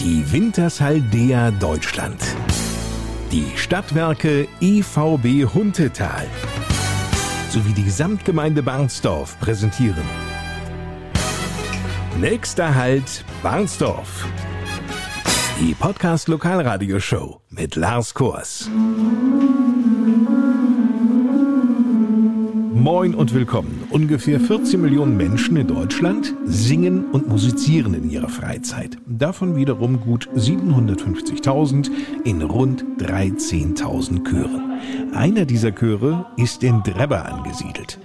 Die Wintershaldea Deutschland. Die Stadtwerke EVB Huntetal sowie die Gesamtgemeinde Barnsdorf präsentieren. Nächster Halt Barnsdorf. Die Podcast Lokalradioshow mit Lars Kors. Moin und willkommen. Ungefähr 14 Millionen Menschen in Deutschland singen und musizieren in ihrer Freizeit. Davon wiederum gut 750.000 in rund 13.000 Chören. Einer dieser Chöre ist in Drebber angesiedelt.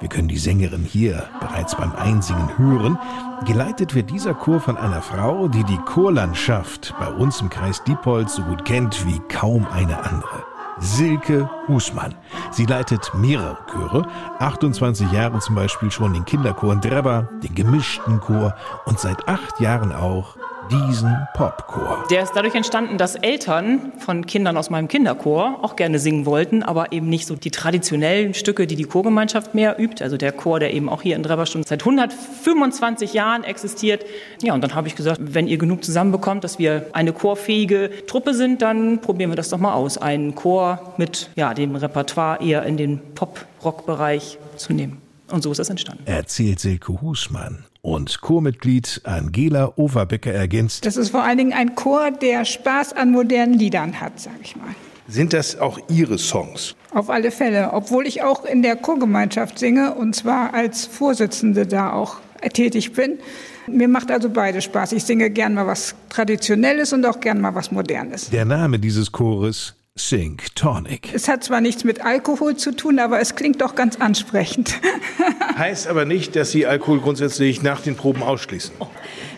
Wir können die Sängerin hier bereits beim Einsingen hören. Geleitet wird dieser Chor von einer Frau, die die Chorlandschaft bei uns im Kreis Diepholz so gut kennt wie kaum eine andere. Silke Husmann. Sie leitet mehrere Chöre, 28 Jahre zum Beispiel schon den Kinderchor in Drebber, den gemischten Chor und seit acht Jahren auch diesen Popchor. Der ist dadurch entstanden, dass Eltern von Kindern aus meinem Kinderchor auch gerne singen wollten, aber eben nicht so die traditionellen Stücke, die die Chorgemeinschaft mehr übt. Also der Chor, der eben auch hier in Drebberstunde seit 125 Jahren existiert. Ja, und dann habe ich gesagt, wenn ihr genug zusammenbekommt, dass wir eine chorfähige Truppe sind, dann probieren wir das doch mal aus. Einen Chor mit ja, dem Repertoire eher in den Pop-Rock-Bereich zu nehmen. Und so ist das entstanden. Erzählt Silke Husmann und Chormitglied Angela Overbecker ergänzt. Das ist vor allen Dingen ein Chor, der Spaß an modernen Liedern hat, sage ich mal. Sind das auch Ihre Songs? Auf alle Fälle, obwohl ich auch in der Chorgemeinschaft singe und zwar als Vorsitzende da auch tätig bin. Mir macht also beide Spaß. Ich singe gern mal was Traditionelles und auch gern mal was Modernes. Der Name dieses Chores Sink Tonic. Es hat zwar nichts mit Alkohol zu tun, aber es klingt doch ganz ansprechend. Heißt aber nicht, dass Sie Alkohol grundsätzlich nach den Proben ausschließen. Oh.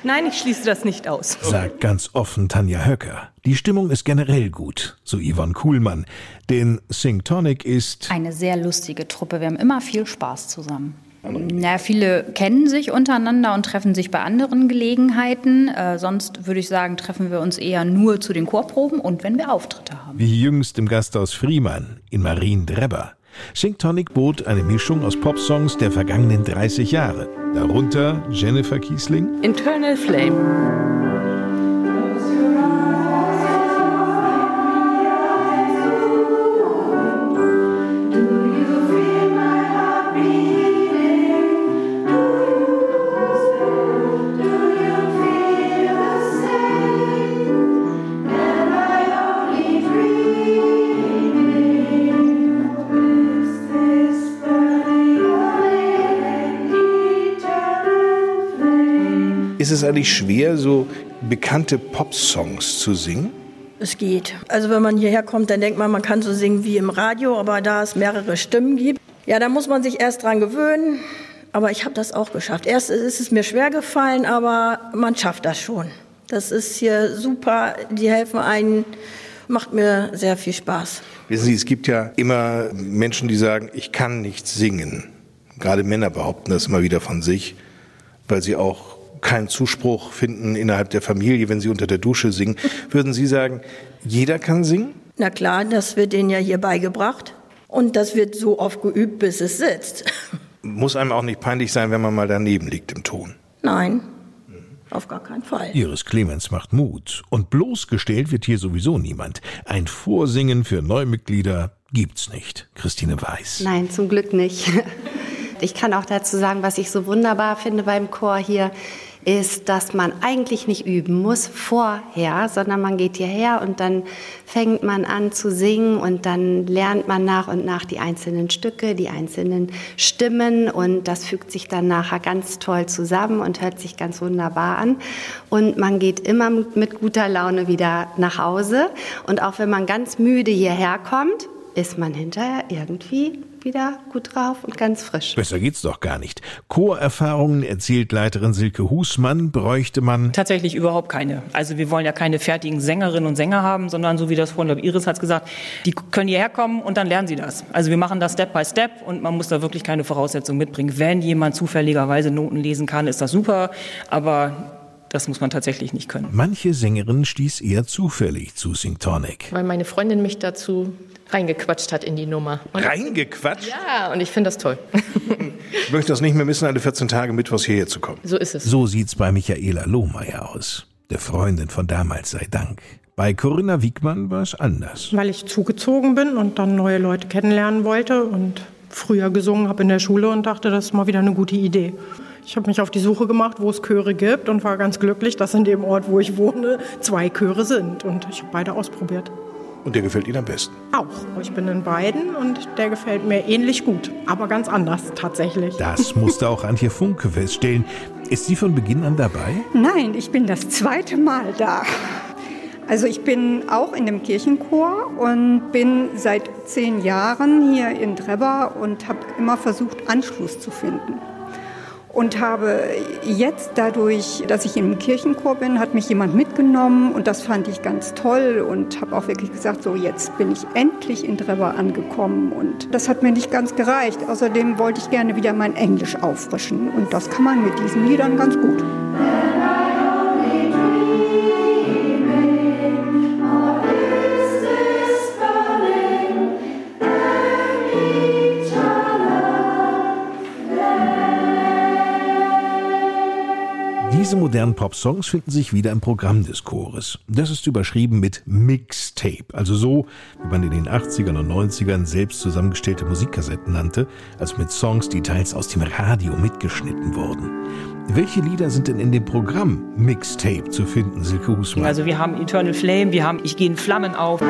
Nein, ich schließe das nicht aus. Sagt ganz offen Tanja Höcker. Die Stimmung ist generell gut, so Yvonne Kuhlmann. Denn Sing Tonic ist eine sehr lustige Truppe. Wir haben immer viel Spaß zusammen. Na, viele kennen sich untereinander und treffen sich bei anderen Gelegenheiten. Äh, sonst würde ich sagen, treffen wir uns eher nur zu den Chorproben und wenn wir Auftritte haben. Wie jüngst im Gasthaus Friemann in Mariendrebber. Singtonic bot eine Mischung aus Popsongs der vergangenen 30 Jahre. Darunter Jennifer Kiesling, Internal Flame. Ist es eigentlich schwer, so bekannte Pop-Songs zu singen? Es geht. Also wenn man hierher kommt, dann denkt man, man kann so singen wie im Radio, aber da es mehrere Stimmen gibt, ja, da muss man sich erst dran gewöhnen. Aber ich habe das auch geschafft. Erst ist es mir schwer gefallen, aber man schafft das schon. Das ist hier super. Die helfen einen. Macht mir sehr viel Spaß. Wissen Sie, es gibt ja immer Menschen, die sagen, ich kann nicht singen. Gerade Männer behaupten das immer wieder von sich, weil sie auch keinen Zuspruch finden innerhalb der Familie, wenn sie unter der Dusche singen. Würden Sie sagen, jeder kann singen? Na klar, das wird denen ja hier beigebracht. Und das wird so oft geübt, bis es sitzt. Muss einem auch nicht peinlich sein, wenn man mal daneben liegt im Ton? Nein, auf gar keinen Fall. Iris Clemens macht Mut. Und bloßgestellt wird hier sowieso niemand. Ein Vorsingen für Neumitglieder gibt's nicht. Christine Weiß. Nein, zum Glück nicht. Ich kann auch dazu sagen, was ich so wunderbar finde beim Chor hier ist, dass man eigentlich nicht üben muss vorher, sondern man geht hierher und dann fängt man an zu singen und dann lernt man nach und nach die einzelnen Stücke, die einzelnen Stimmen und das fügt sich dann nachher ganz toll zusammen und hört sich ganz wunderbar an. Und man geht immer mit guter Laune wieder nach Hause und auch wenn man ganz müde hierher kommt, ist man hinterher irgendwie wieder gut drauf und ganz frisch. Besser geht's doch gar nicht. Chorerfahrungen, erzählt Leiterin Silke Husmann, bräuchte man tatsächlich überhaupt keine. Also wir wollen ja keine fertigen Sängerinnen und Sänger haben, sondern so wie das vorhin, glaube Iris hat gesagt, die können hierher kommen und dann lernen sie das. Also wir machen das Step by Step und man muss da wirklich keine Voraussetzungen mitbringen. Wenn jemand zufälligerweise Noten lesen kann, ist das super, aber das muss man tatsächlich nicht können. Manche Sängerin stieß eher zufällig zu Singtonic. Weil meine Freundin mich dazu reingequatscht hat in die Nummer. Und reingequatscht? Ja, und ich finde das toll. ich möchte das nicht mehr missen, alle 14 Tage Mittwochs hierher zu kommen. So ist es. So sieht's bei Michaela Lohmeier aus. Der Freundin von damals sei Dank. Bei Corinna Wiegmann war es anders. Weil ich zugezogen bin und dann neue Leute kennenlernen wollte und früher gesungen habe in der Schule und dachte, das ist mal wieder eine gute Idee. Ich habe mich auf die Suche gemacht, wo es Chöre gibt und war ganz glücklich, dass in dem Ort, wo ich wohne, zwei Chöre sind. Und ich habe beide ausprobiert. Und der gefällt Ihnen am besten? Auch. Ich bin in beiden und der gefällt mir ähnlich gut, aber ganz anders tatsächlich. Das musste auch Antje Funke feststellen. Ist sie von Beginn an dabei? Nein, ich bin das zweite Mal da. Also ich bin auch in dem Kirchenchor und bin seit zehn Jahren hier in Drebber und habe immer versucht, Anschluss zu finden. Und habe jetzt dadurch, dass ich im Kirchenchor bin, hat mich jemand mitgenommen und das fand ich ganz toll und habe auch wirklich gesagt, so jetzt bin ich endlich in Drebber angekommen und das hat mir nicht ganz gereicht. Außerdem wollte ich gerne wieder mein Englisch auffrischen und das kann man mit diesen Liedern ganz gut. Modernen Pop-Songs finden sich wieder im Programm des Chores. Das ist überschrieben mit Mixtape, also so, wie man in den 80ern und 90ern selbst zusammengestellte Musikkassetten nannte, also mit Songs, die teils aus dem Radio mitgeschnitten wurden. Welche Lieder sind denn in dem Programm Mixtape zu finden, Silke Husmann? Also wir haben Eternal Flame, wir haben Ich gehe in Flammen auf.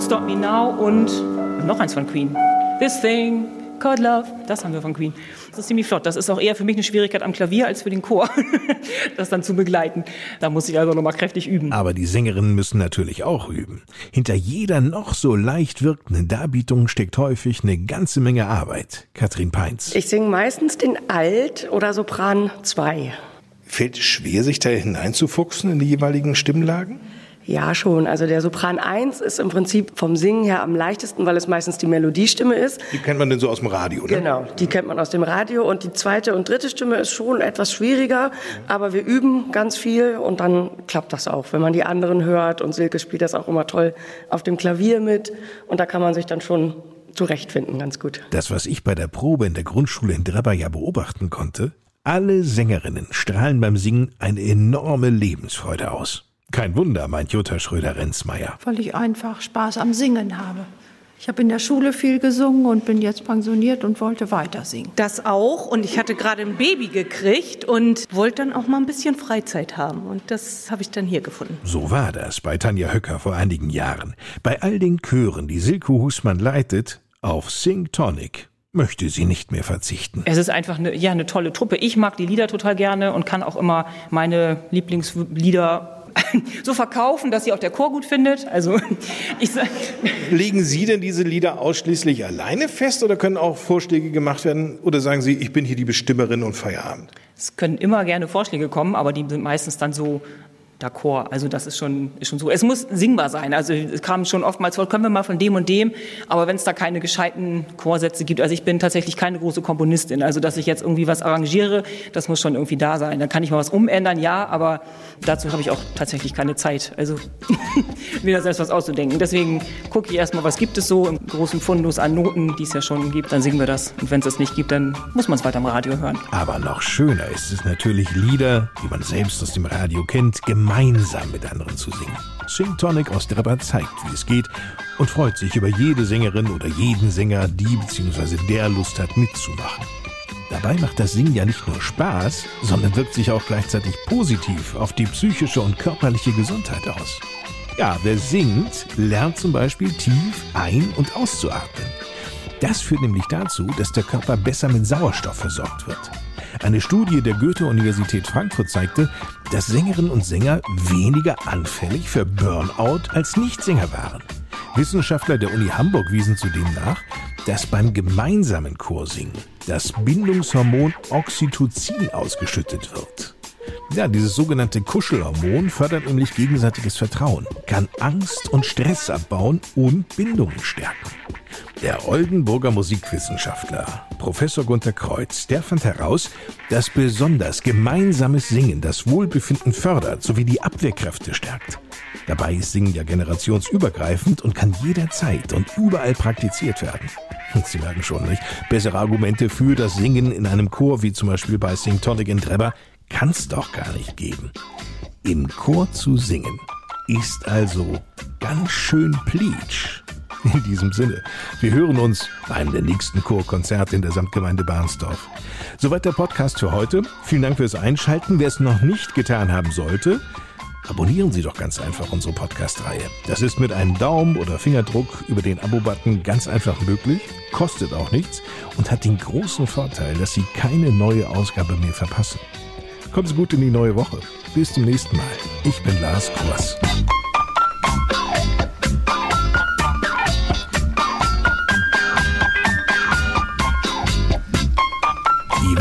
Don't Stop Me Now und noch eins von Queen. This Thing Called Love. Das haben wir von Queen. Das ist ziemlich flott. Das ist auch eher für mich eine Schwierigkeit am Klavier als für den Chor, das dann zu begleiten. Da muss ich also nochmal kräftig üben. Aber die Sängerinnen müssen natürlich auch üben. Hinter jeder noch so leicht wirkenden Darbietung steckt häufig eine ganze Menge Arbeit. Katrin Peinz. Ich singe meistens den Alt- oder Sopran 2. Fällt es schwer, sich da hineinzufuchsen in die jeweiligen Stimmlagen? Ja, schon. Also der Sopran 1 ist im Prinzip vom Singen her am leichtesten, weil es meistens die Melodiestimme ist. Die kennt man denn so aus dem Radio, oder? Genau, die kennt man aus dem Radio. Und die zweite und dritte Stimme ist schon etwas schwieriger, aber wir üben ganz viel und dann klappt das auch. Wenn man die anderen hört und Silke spielt das auch immer toll auf dem Klavier mit und da kann man sich dann schon zurechtfinden, ganz gut. Das, was ich bei der Probe in der Grundschule in Drebber ja beobachten konnte, alle Sängerinnen strahlen beim Singen eine enorme Lebensfreude aus. Kein Wunder, meint Jutta Schröder-Renzmeier. Weil ich einfach Spaß am Singen habe. Ich habe in der Schule viel gesungen und bin jetzt pensioniert und wollte weiter singen. Das auch. Und ich hatte gerade ein Baby gekriegt und wollte dann auch mal ein bisschen Freizeit haben. Und das habe ich dann hier gefunden. So war das bei Tanja Höcker vor einigen Jahren. Bei all den Chören, die Silke Husmann leitet, auf Sing Tonic möchte sie nicht mehr verzichten. Es ist einfach eine, ja, eine tolle Truppe. Ich mag die Lieder total gerne und kann auch immer meine Lieblingslieder so verkaufen, dass sie auch der Chor gut findet. Also ich Legen Sie denn diese Lieder ausschließlich alleine fest oder können auch Vorschläge gemacht werden? Oder sagen Sie, ich bin hier die Bestimmerin und Feierabend? Es können immer gerne Vorschläge kommen, aber die sind meistens dann so d'accord. Also das ist schon, ist schon so. Es muss singbar sein. Also es kam schon oftmals vor, können wir mal von dem und dem. Aber wenn es da keine gescheiten Chorsätze gibt, also ich bin tatsächlich keine große Komponistin. Also dass ich jetzt irgendwie was arrangiere, das muss schon irgendwie da sein. Dann kann ich mal was umändern, ja, aber dazu habe ich auch tatsächlich keine Zeit. Also mir selbst was auszudenken. Deswegen gucke ich erstmal, was gibt es so im großen Fundus an Noten, die es ja schon gibt, dann singen wir das. Und wenn es das nicht gibt, dann muss man es weiter im Radio hören. Aber noch schöner ist es natürlich Lieder, die man selbst aus dem Radio kennt, gemeinsam mit anderen zu singen. Sing Tonic aus Drebber zeigt, wie es geht und freut sich über jede Sängerin oder jeden Sänger, die bzw. der Lust hat mitzumachen. Dabei macht das Singen ja nicht nur Spaß, sondern wirkt sich auch gleichzeitig positiv auf die psychische und körperliche Gesundheit aus. Ja, wer singt, lernt zum Beispiel tief ein- und auszuatmen. Das führt nämlich dazu, dass der Körper besser mit Sauerstoff versorgt wird. Eine Studie der Goethe-Universität Frankfurt zeigte, dass Sängerinnen und Sänger weniger anfällig für Burnout als Nichtsänger waren. Wissenschaftler der Uni Hamburg wiesen zudem nach, dass beim gemeinsamen Chorsingen das Bindungshormon Oxytocin ausgeschüttet wird. Ja, dieses sogenannte Kuschelhormon fördert nämlich gegenseitiges Vertrauen, kann Angst und Stress abbauen und Bindungen stärken. Der Oldenburger Musikwissenschaftler Professor Gunther Kreuz, der fand heraus, dass besonders gemeinsames Singen das Wohlbefinden fördert sowie die Abwehrkräfte stärkt. Dabei ist Singen ja generationsübergreifend und kann jederzeit und überall praktiziert werden. Sie merken schon, nicht? Bessere Argumente für das Singen in einem Chor, wie zum Beispiel bei Sing Tonic in Trebber, kann es doch gar nicht geben. Im Chor zu singen ist also ganz schön pleatsch. In diesem Sinne, wir hören uns bei einem der nächsten Chorkonzerte in der Samtgemeinde Barnsdorf. Soweit der Podcast für heute. Vielen Dank fürs Einschalten. Wer es noch nicht getan haben sollte, abonnieren Sie doch ganz einfach unsere Podcast-Reihe. Das ist mit einem Daumen oder Fingerdruck über den Abo-Button ganz einfach möglich, kostet auch nichts und hat den großen Vorteil, dass Sie keine neue Ausgabe mehr verpassen. Kommen Sie gut in die neue Woche. Bis zum nächsten Mal. Ich bin Lars Kurs.